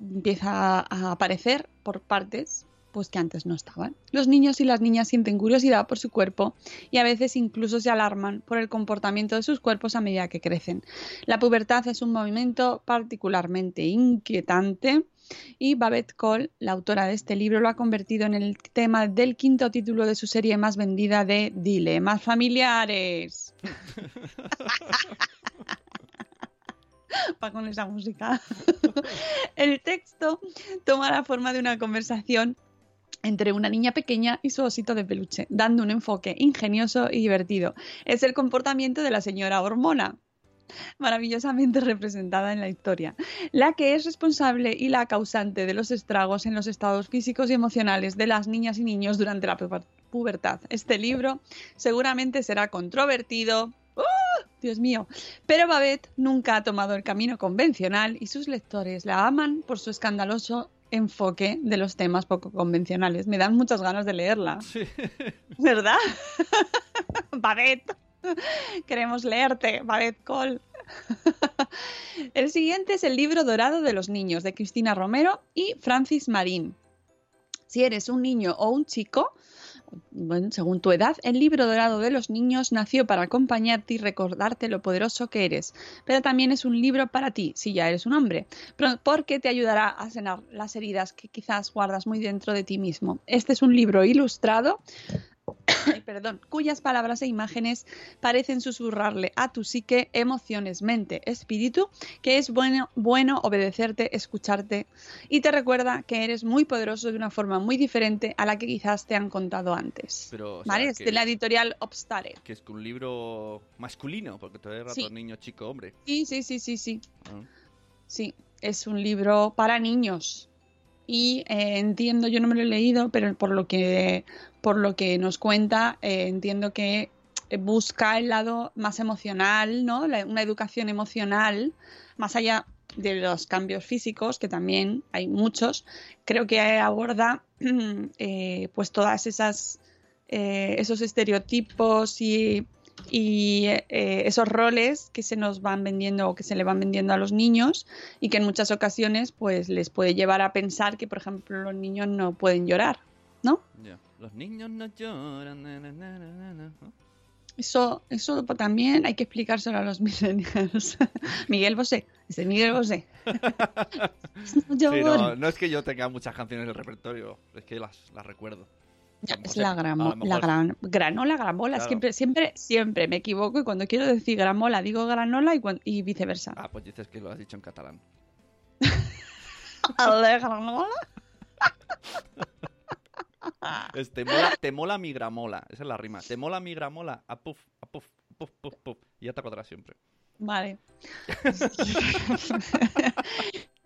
empieza a aparecer por partes pues que antes no estaban. Los niños y las niñas sienten curiosidad por su cuerpo y a veces incluso se alarman por el comportamiento de sus cuerpos a medida que crecen. La pubertad es un movimiento particularmente inquietante y Babette Cole, la autora de este libro, lo ha convertido en el tema del quinto título de su serie más vendida de Dilemas familiares. Va con esa música. El texto toma la forma de una conversación entre una niña pequeña y su osito de peluche, dando un enfoque ingenioso y divertido. Es el comportamiento de la señora Hormona, maravillosamente representada en la historia, la que es responsable y la causante de los estragos en los estados físicos y emocionales de las niñas y niños durante la puber- pubertad. Este libro seguramente será controvertido. Dios mío. Pero Babette nunca ha tomado el camino convencional y sus lectores la aman por su escandaloso enfoque de los temas poco convencionales. Me dan muchas ganas de leerla. Sí. ¿Verdad? Babette. Queremos leerte, Babette Cole. El siguiente es el libro dorado de los niños de Cristina Romero y Francis Marín. Si eres un niño o un chico, bueno, según tu edad, el libro dorado de los niños nació para acompañarte y recordarte lo poderoso que eres, pero también es un libro para ti, si ya eres un hombre, porque te ayudará a sanar las heridas que quizás guardas muy dentro de ti mismo. Este es un libro ilustrado perdón, cuyas palabras e imágenes parecen susurrarle a tu psique emociones, mente, espíritu, que es bueno, bueno obedecerte, escucharte y te recuerda que eres muy poderoso de una forma muy diferente a la que quizás te han contado antes. Pero, o sea, ¿Vale? Es de la editorial Obstare. Que es un libro masculino, porque todo el rato Sí. niño, chico, hombre. Sí, sí, sí, sí, sí. Ah. Sí, es un libro para niños. Y eh, entiendo, yo no me lo he leído, pero por lo que, por lo que nos cuenta, eh, entiendo que busca el lado más emocional, ¿no? Una educación emocional, más allá de los cambios físicos, que también hay muchos, creo que aborda eh, pues todas esas eh, esos estereotipos y, y, eh, esos roles que se nos van vendiendo o que se le van vendiendo a los niños y que en muchas ocasiones pues les puede llevar a pensar que por ejemplo los niños no pueden llorar, ¿no? Los niños no lloran. na, na, na, na, na, na, ¿no? Eso, eso también hay que explicárselo a los millennials. Miguel Bosé, dice Miguel Bosé. no, Sí, no, no es que yo tenga muchas canciones del repertorio, es que las, las recuerdo. Ya, es mejor la, se- a gramo, lo mejor- la gran, granola, gramola. Claro. Siempre, siempre, siempre me equivoco y cuando quiero decir gramola digo granola y, viceversa. Ah, pues dices que lo has dicho en catalán. Ale, granola. Es, te, mola, te mola mi gramola, esa es la rima. Te mola mi gramola, a puff, a puff, puff, puff, puff. Y ya te acordarás siempre. Vale.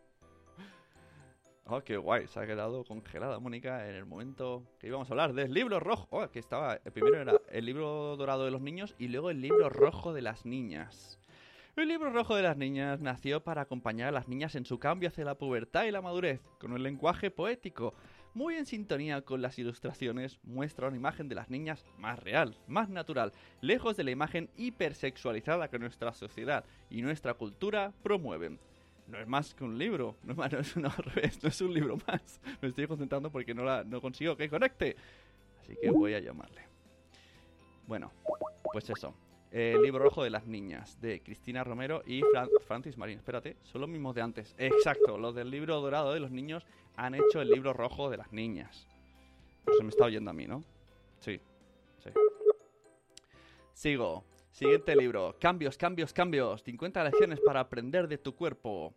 Oh, qué guay, se ha quedado congelada Mónica en el momento que íbamos a hablar del libro rojo. Oh, que estaba, primero era el libro dorado de los niños y luego el libro rojo de las niñas. El libro rojo de las niñas nació para acompañar a las niñas en su cambio hacia la pubertad y la madurez, con un lenguaje poético, muy en sintonía con las ilustraciones, muestra una imagen de las niñas más real, más natural, lejos de la imagen hipersexualizada que nuestra sociedad y nuestra cultura promueven. No es más que un libro, no no es, no, al revés, no es un libro más. Me estoy concentrando porque no, la, consigo que conecte. Así que voy a llamarle. Bueno, pues eso. El libro rojo de las niñas, de Cristina Romero y Fran- Francis Marín. Espérate, son los mismos de antes. Exacto, los del libro dorado de los niños han hecho el libro rojo de las niñas. Pero se me está oyendo a mí, ¿no? Sí, sí. Sigo. Siguiente libro. Cambios, cambios, cambios. 50 lecciones para aprender de tu cuerpo.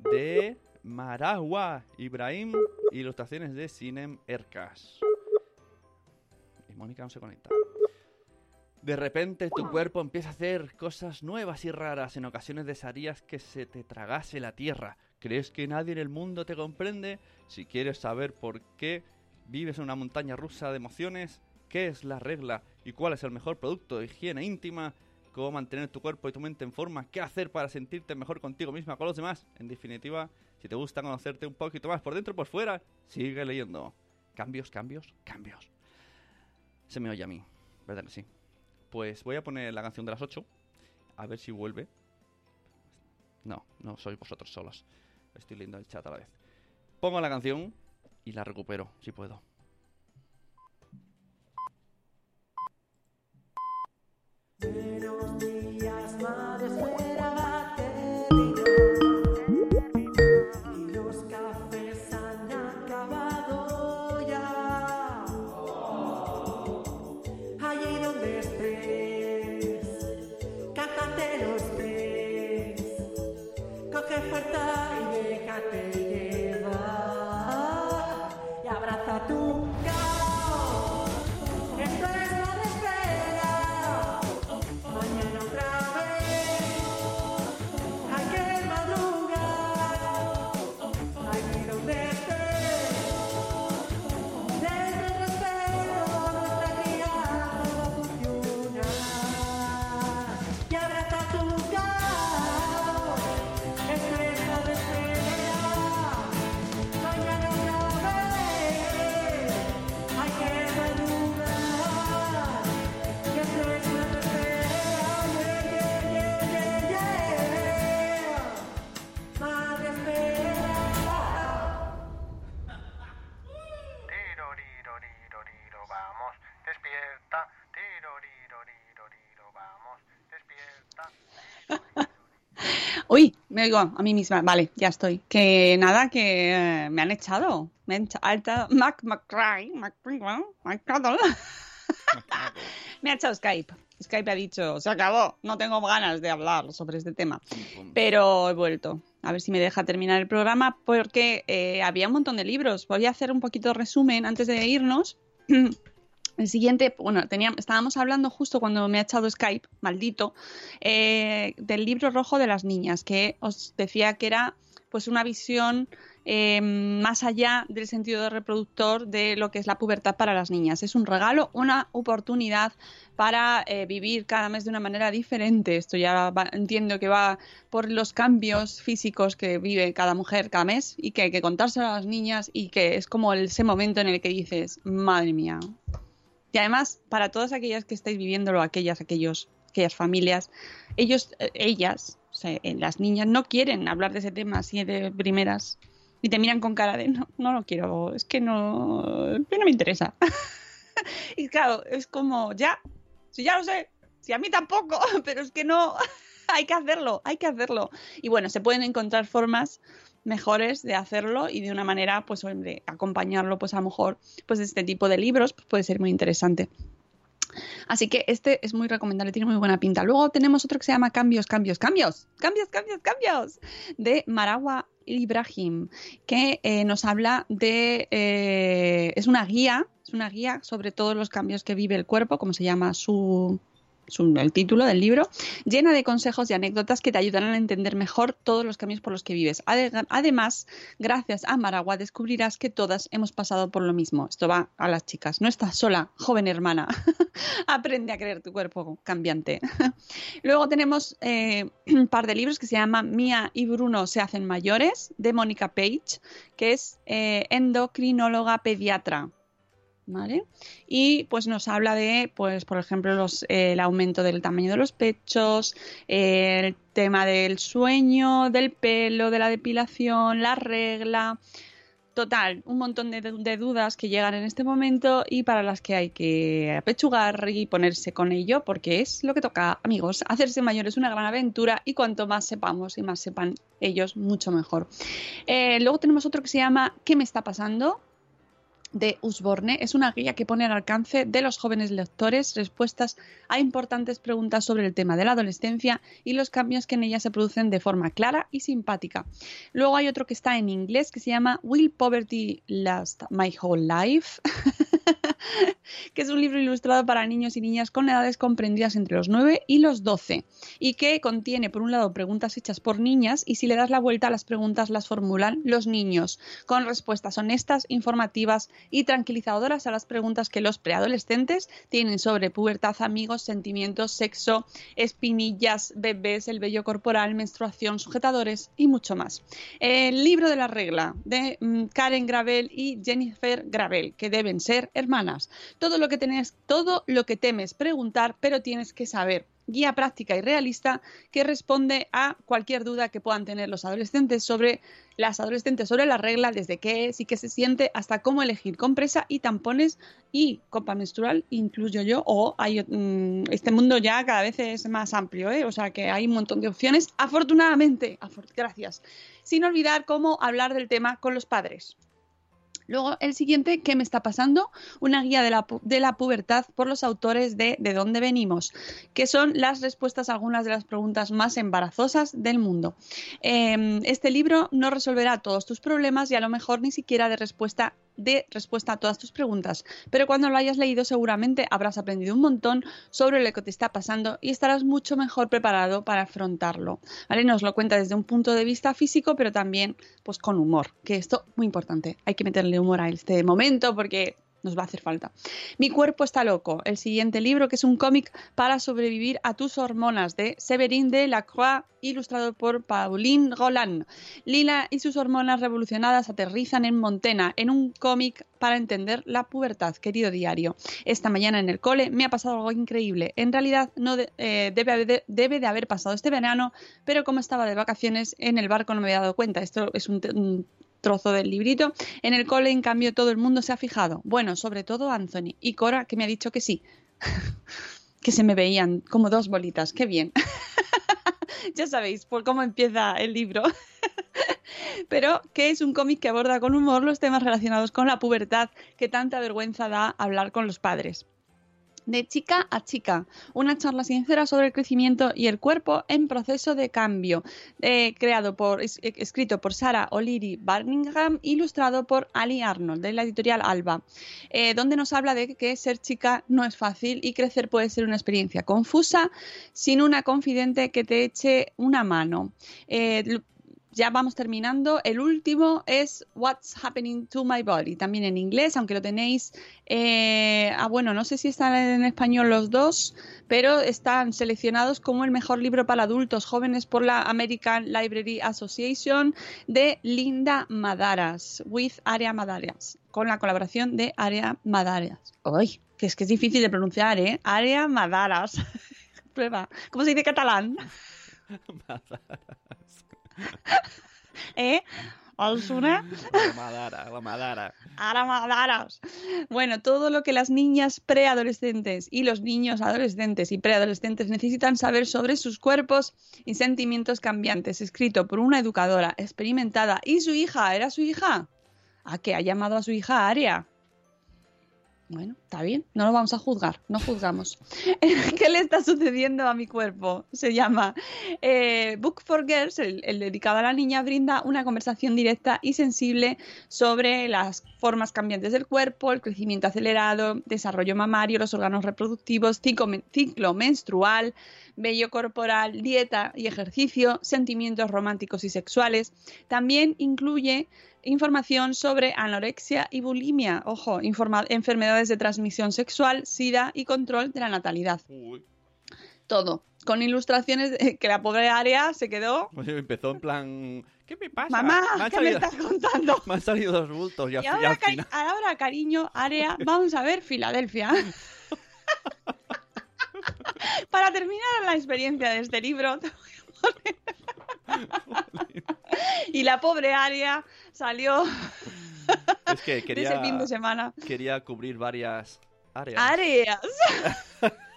De Maragua Ibrahim. Ilustraciones de Sinem Erkas. Y Mónica no se conecta. De repente tu cuerpo empieza a hacer cosas nuevas y raras. En ocasiones desearías que se te tragase la tierra. ¿Crees que nadie en el mundo te comprende? Si quieres saber por qué vives en una montaña rusa de emociones, qué es la regla y cuál es el mejor producto de higiene íntima, cómo mantener tu cuerpo y tu mente en forma, qué hacer para sentirte mejor contigo misma con los demás. En definitiva, si te gusta conocerte un poquito más por dentro y por fuera, sigue leyendo. Cambios, cambios, cambios. Se me oye a mí, ¿verdad sí? Pues voy a poner la canción de las 8, a ver si vuelve. No, no sois vosotros solos. Estoy leyendo el chat a la vez. Pongo la canción y la recupero, si puedo. Buenos Oigo a mí misma. Vale, ya estoy. Que nada, que eh, me han echado. Me han echa- ha echado Mac McCray. Me ha echado Skype. Skype ha dicho, se acabó, no tengo ganas de hablar sobre este tema. Pero he vuelto. A ver si me deja terminar el programa porque eh, había un montón de libros. Voy a hacer un poquito de resumen antes de irnos. El siguiente, bueno, teníamos, estábamos hablando justo cuando me ha echado Skype, maldito, eh, del libro rojo de las niñas, que os decía que era pues una visión eh, más allá del sentido reproductor de lo que es la pubertad para las niñas. Es un regalo, una oportunidad para eh, vivir cada mes de una manera diferente. Esto ya va- entiendo que va por los cambios físicos que vive cada mujer cada mes y que hay que contárselo a las niñas y que es como ese momento en el que dices, madre mía. Y además, para todas aquellas que estáis viviéndolo, aquellas, aquellos, aquellas familias, ellos, eh, ellas, eh, las niñas no quieren hablar de ese tema así de primeras y te miran con cara de no, no lo quiero, es que no, no me interesa. y claro, es como, ya, si ya lo sé, Sí, a mí tampoco, pero es que no, hay que hacerlo, hay que hacerlo. Y bueno, se pueden encontrar formas mejores de hacerlo y de una manera, pues, hombre, acompañarlo, pues a lo mejor, pues este tipo de libros, pues puede ser muy interesante. Así que este es muy recomendable, tiene muy buena pinta. Luego tenemos otro que se llama Cambios, Cambios, Cambios, Cambios, Cambios, Cambios, de Marawa Ibrahim, que eh, nos habla de... eh, es una guía, es una guía sobre todos los cambios que vive el cuerpo, como se llama su, su- el título del libro, llena de consejos y anécdotas que te ayudarán a entender mejor todos los cambios por los que vives. Ade- Además, gracias a Maragua descubrirás que todas hemos pasado por lo mismo. Esto va a las chicas. No estás sola, joven hermana. Aprende a creer tu cuerpo cambiante. Luego tenemos eh, un par de libros que se llaman Mía y Bruno se hacen mayores, de Mónica Page, que es eh, endocrinóloga pediatra. ¿Vale? Y pues nos habla de, pues, por ejemplo, el aumento del tamaño de los pechos, el tema del sueño, del pelo, de la depilación, la regla. Total, un montón de, de dudas que llegan en este momento y para las que hay que apechugar y ponerse con ello, porque es lo que toca, amigos. Hacerse mayor es una gran aventura y cuanto más sepamos y más sepan ellos, mucho mejor. Eh, luego tenemos otro que se llama ¿Qué me está pasando? De Usborne es una guía que pone al alcance de los jóvenes lectores respuestas a importantes preguntas sobre el tema de la adolescencia y los cambios que en ella se producen de forma clara y simpática. Luego hay otro que está en inglés que se llama Will Poverty Last My Whole Life? que es un libro ilustrado para niños y niñas con edades comprendidas entre los 9 y los 12 y que contiene por un lado preguntas hechas por niñas y si le das la vuelta las preguntas las formulan los niños con respuestas honestas, informativas y tranquilizadoras a las preguntas que los preadolescentes tienen sobre pubertad, amigos, sentimientos, sexo, espinillas, bebés, el vello corporal, menstruación, sujetadores y mucho más. El libro de la regla de mm, Karen Gravel y Jennifer Gravel, que deben ser hermanas. Todo lo que tenés, todo lo que temes preguntar, pero tienes que saber. Guía práctica y realista que responde a cualquier duda que puedan tener los adolescentes sobre las adolescentes sobre la regla, desde qué es y qué se siente, hasta cómo elegir compresa y tampones y copa menstrual, incluyo yo, o hay, mm, este mundo ya cada vez es más amplio, ¿eh? o sea que hay un montón de opciones, afortunadamente, afor- gracias, sin olvidar cómo hablar del tema con los padres. Luego, el siguiente, ¿qué me está pasando? Una guía de la, de la pubertad por los autores de De dónde venimos, que son las respuestas a algunas de las preguntas más embarazosas del mundo. Eh, este libro no resolverá todos tus problemas y a lo mejor ni siquiera de respuesta de respuesta a todas tus preguntas, pero cuando lo hayas leído seguramente habrás aprendido un montón sobre lo que te está pasando y estarás mucho mejor preparado para afrontarlo. ¿Vale? Nos lo cuenta desde un punto de vista físico, pero también pues con humor, que esto muy importante. Hay que meterle humor a este momento porque nos va a hacer falta. Mi cuerpo está loco, el siguiente libro que es un cómic para sobrevivir a tus hormonas de Severin de Lacroix, ilustrado por Pauline Roland. Lila y sus hormonas revolucionadas aterrizan en Montena en un cómic para entender la pubertad, querido diario. Esta mañana en el cole me ha pasado algo increíble. En realidad no de- eh, debe, de haber pasado este verano, pero como estaba de vacaciones en el barco no me había dado cuenta. Esto es un trozo del librito. En el cole, en cambio, todo el mundo se ha fijado. Bueno, sobre todo Anthony y Cora, que me ha dicho que sí. que se me veían como dos bolitas. Qué bien. ya sabéis por cómo empieza el libro. Pero que es un cómic que aborda con humor los temas relacionados con la pubertad que tanta vergüenza da hablar con los padres. De chica a chica, una charla sincera sobre el crecimiento y el cuerpo en proceso de cambio, eh, creado por, eh, escrito por Sarah O'Leary Barningham, ilustrado por Ali Arnold de la editorial Alba, eh, donde nos habla de que ser chica no es fácil y crecer puede ser una experiencia confusa sin una confidente que te eche una mano. Ya vamos terminando. El último es What's Happening to My Body, también en inglés, aunque lo tenéis. eh, ah, bueno, no sé si están en español los dos, pero están seleccionados como el mejor libro para adultos jóvenes por la American Library Association de Linda Madaras, with Area Madaras, con la colaboración de Area Madaras. ¡Ay! Que es que es difícil de pronunciar, ¿eh? Area Madaras. Prueba. ¿Cómo se dice catalán? ¿Eh? ¿Os suena? La Madara, la Madara. Madaras. Bueno, todo lo que las niñas preadolescentes y los niños adolescentes y preadolescentes necesitan saber sobre sus cuerpos y sentimientos cambiantes, escrito por una educadora experimentada y su hija, ¿era su hija? ¿A qué ha llamado a su hija Aria? Bueno, está bien, no lo vamos a juzgar, no juzgamos. ¿Qué le está sucediendo a mi cuerpo? Se llama eh, Book for Girls, el, dedicado a la niña, brinda una conversación directa y sensible sobre las formas cambiantes del cuerpo, el crecimiento acelerado, desarrollo mamario, los órganos reproductivos, ciclo, ciclo menstrual, vello corporal, dieta y ejercicio, sentimientos románticos y sexuales. También incluye información sobre anorexia y bulimia, ojo, enfermedades de transmisión sexual, sida y control de la natalidad. Uy. Todo. Con ilustraciones de- que la pobre área se quedó. Pues empezó en plan. ¿Qué me pasa? Mamá, me ¿qué me salido, estás contando? me han salido dos bultos y, al Y cari- ahora, cariño, área, vamos a ver Filadelfia. Para terminar la experiencia de este libro, te voy a poner- y la pobre área salió Es que de quería, ese fin de semana. quería cubrir varias áreas. Áreas.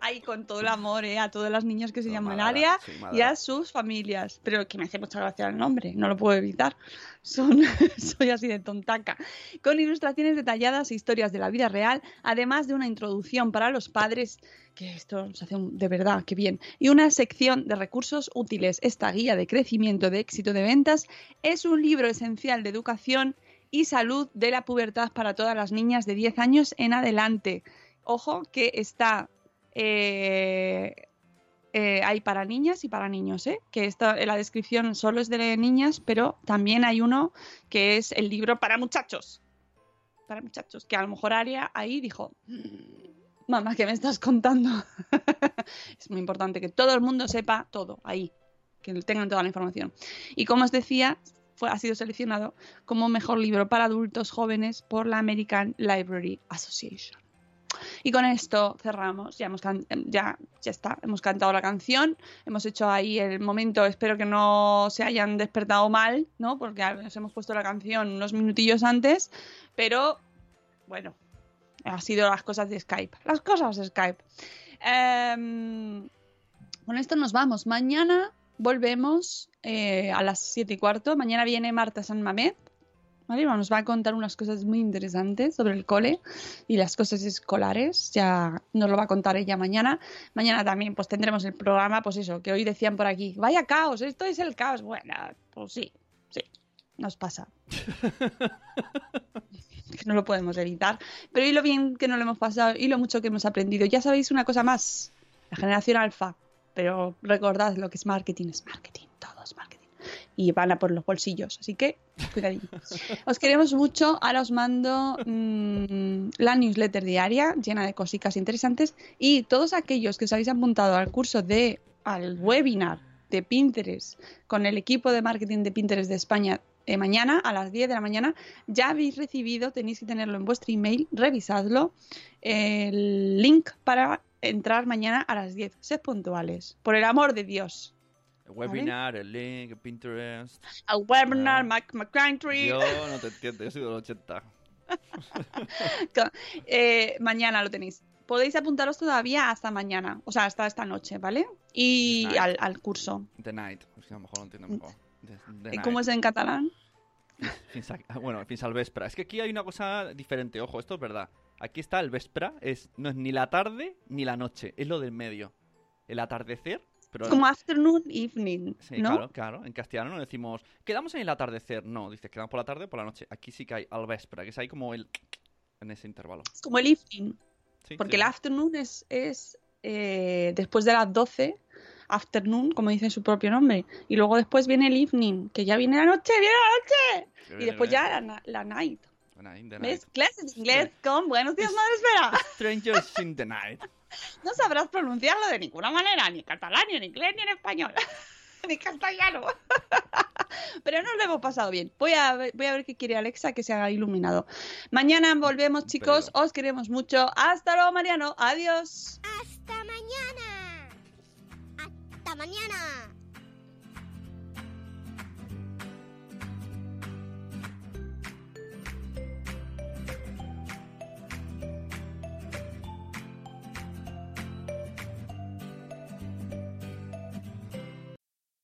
Ay, con todo el amor, ¿eh? A todas las niñas que se llaman Área sí, y a sus familias. Pero que me hace mucha gracia el nombre, no lo puedo evitar. Son, soy así de tontaca. Con ilustraciones detalladas e historias de la vida real, además de una introducción para los padres, que esto se hace un- de verdad, qué bien, y una sección de recursos útiles. Esta guía de crecimiento de éxito de ventas es un libro esencial de educación y salud de la pubertad para todas las niñas de 10 años en adelante. Ojo que está eh, eh, hay para niñas y para niños, ¿eh? que esta, la descripción solo es de niñas, pero también hay uno que es el libro para muchachos. Para muchachos, que a lo mejor Aria ahí dijo, "Mm, mamá, ¿qué me estás contando? es muy importante que todo el mundo sepa todo ahí, que tengan toda la información. Y como os decía, ha sido seleccionado como mejor libro para adultos jóvenes por la American Library Association. Y con esto cerramos. Ya, hemos ya, ya está. Hemos cantado la canción. Hemos hecho ahí el momento. Espero que no se hayan despertado mal, ¿no? Porque nos hemos puesto la canción unos minutillos antes. Pero bueno, ha sido las cosas de Skype. Las cosas de Skype. Em, con esto nos vamos. Mañana volvemos eh, a las 7 y cuarto. Mañana viene Marta San Mamet. ¿Vale? Nos va a contar unas cosas muy interesantes sobre el cole y las cosas escolares. Ya nos lo va a contar ella mañana. Mañana también pues tendremos el programa, pues eso, que hoy decían por aquí, vaya caos, esto es el caos. Bueno, pues sí, sí, nos pasa. no lo podemos evitar. Pero y lo bien que no lo hemos pasado y lo mucho que hemos aprendido. Ya sabéis una cosa más, la generación alfa. Pero recordad lo que es marketing, es marketing, todo es marketing. Y van a por los bolsillos, así que cuidadín. Os queremos mucho. Ahora os mando mm, la newsletter diaria llena de cositas interesantes. Y todos aquellos que os habéis apuntado al curso de, al webinar de Pinterest con el equipo de marketing de Pinterest de España eh, mañana a las 10 de la mañana, ya habéis recibido, tenéis que tenerlo en vuestro email, revisadlo, el link para entrar mañana a las 10. Sed puntuales, por el amor de Dios. El webinar, el link, el Pinterest. Al webinar, Ah. Mac McCountry. Yo no te entiendo, yo soy del 80. Co- eh, mañana lo tenéis. Podéis apuntaros todavía hasta mañana, o sea, hasta esta noche, ¿vale? Y al, al curso. The Night. Es que a lo mejor lo entiendo mejor. The, the ¿Y ¿Cómo es en catalán? Fins a- bueno, fins al. Es que aquí hay una cosa diferente, ojo, esto es verdad. Aquí está el vespre, es, no es ni la tarde ni la noche, es lo del medio. El atardecer, pero... Es como afternoon, evening, Sí, ¿no? claro, claro. En castellano no decimos, quedamos en el atardecer. No, dices, quedamos por la tarde o por la noche. Aquí sí que hay al vespre, que es ahí como el... En ese intervalo. Es como el evening, Sí, porque sí. el afternoon es, es eh, después de las 12, afternoon, como dice su propio nombre. Y luego después viene el evening, que ya viene la noche, viene la noche. Sí, Y viene, después viene. ya la night. Night, the night. ¿Ves? Clases de inglés con buenos días, madre espera. Strangers in the night. No sabrás pronunciarlo de ninguna manera, ni en catalán, ni en inglés, ni en español, ni castellano. Pero nos lo hemos pasado bien. Voy a, ver, voy a ver qué quiere Alexa que se haga iluminado. Mañana volvemos, chicos. Os queremos mucho. Hasta luego, Mariano. Adiós. Hasta mañana. Hasta mañana.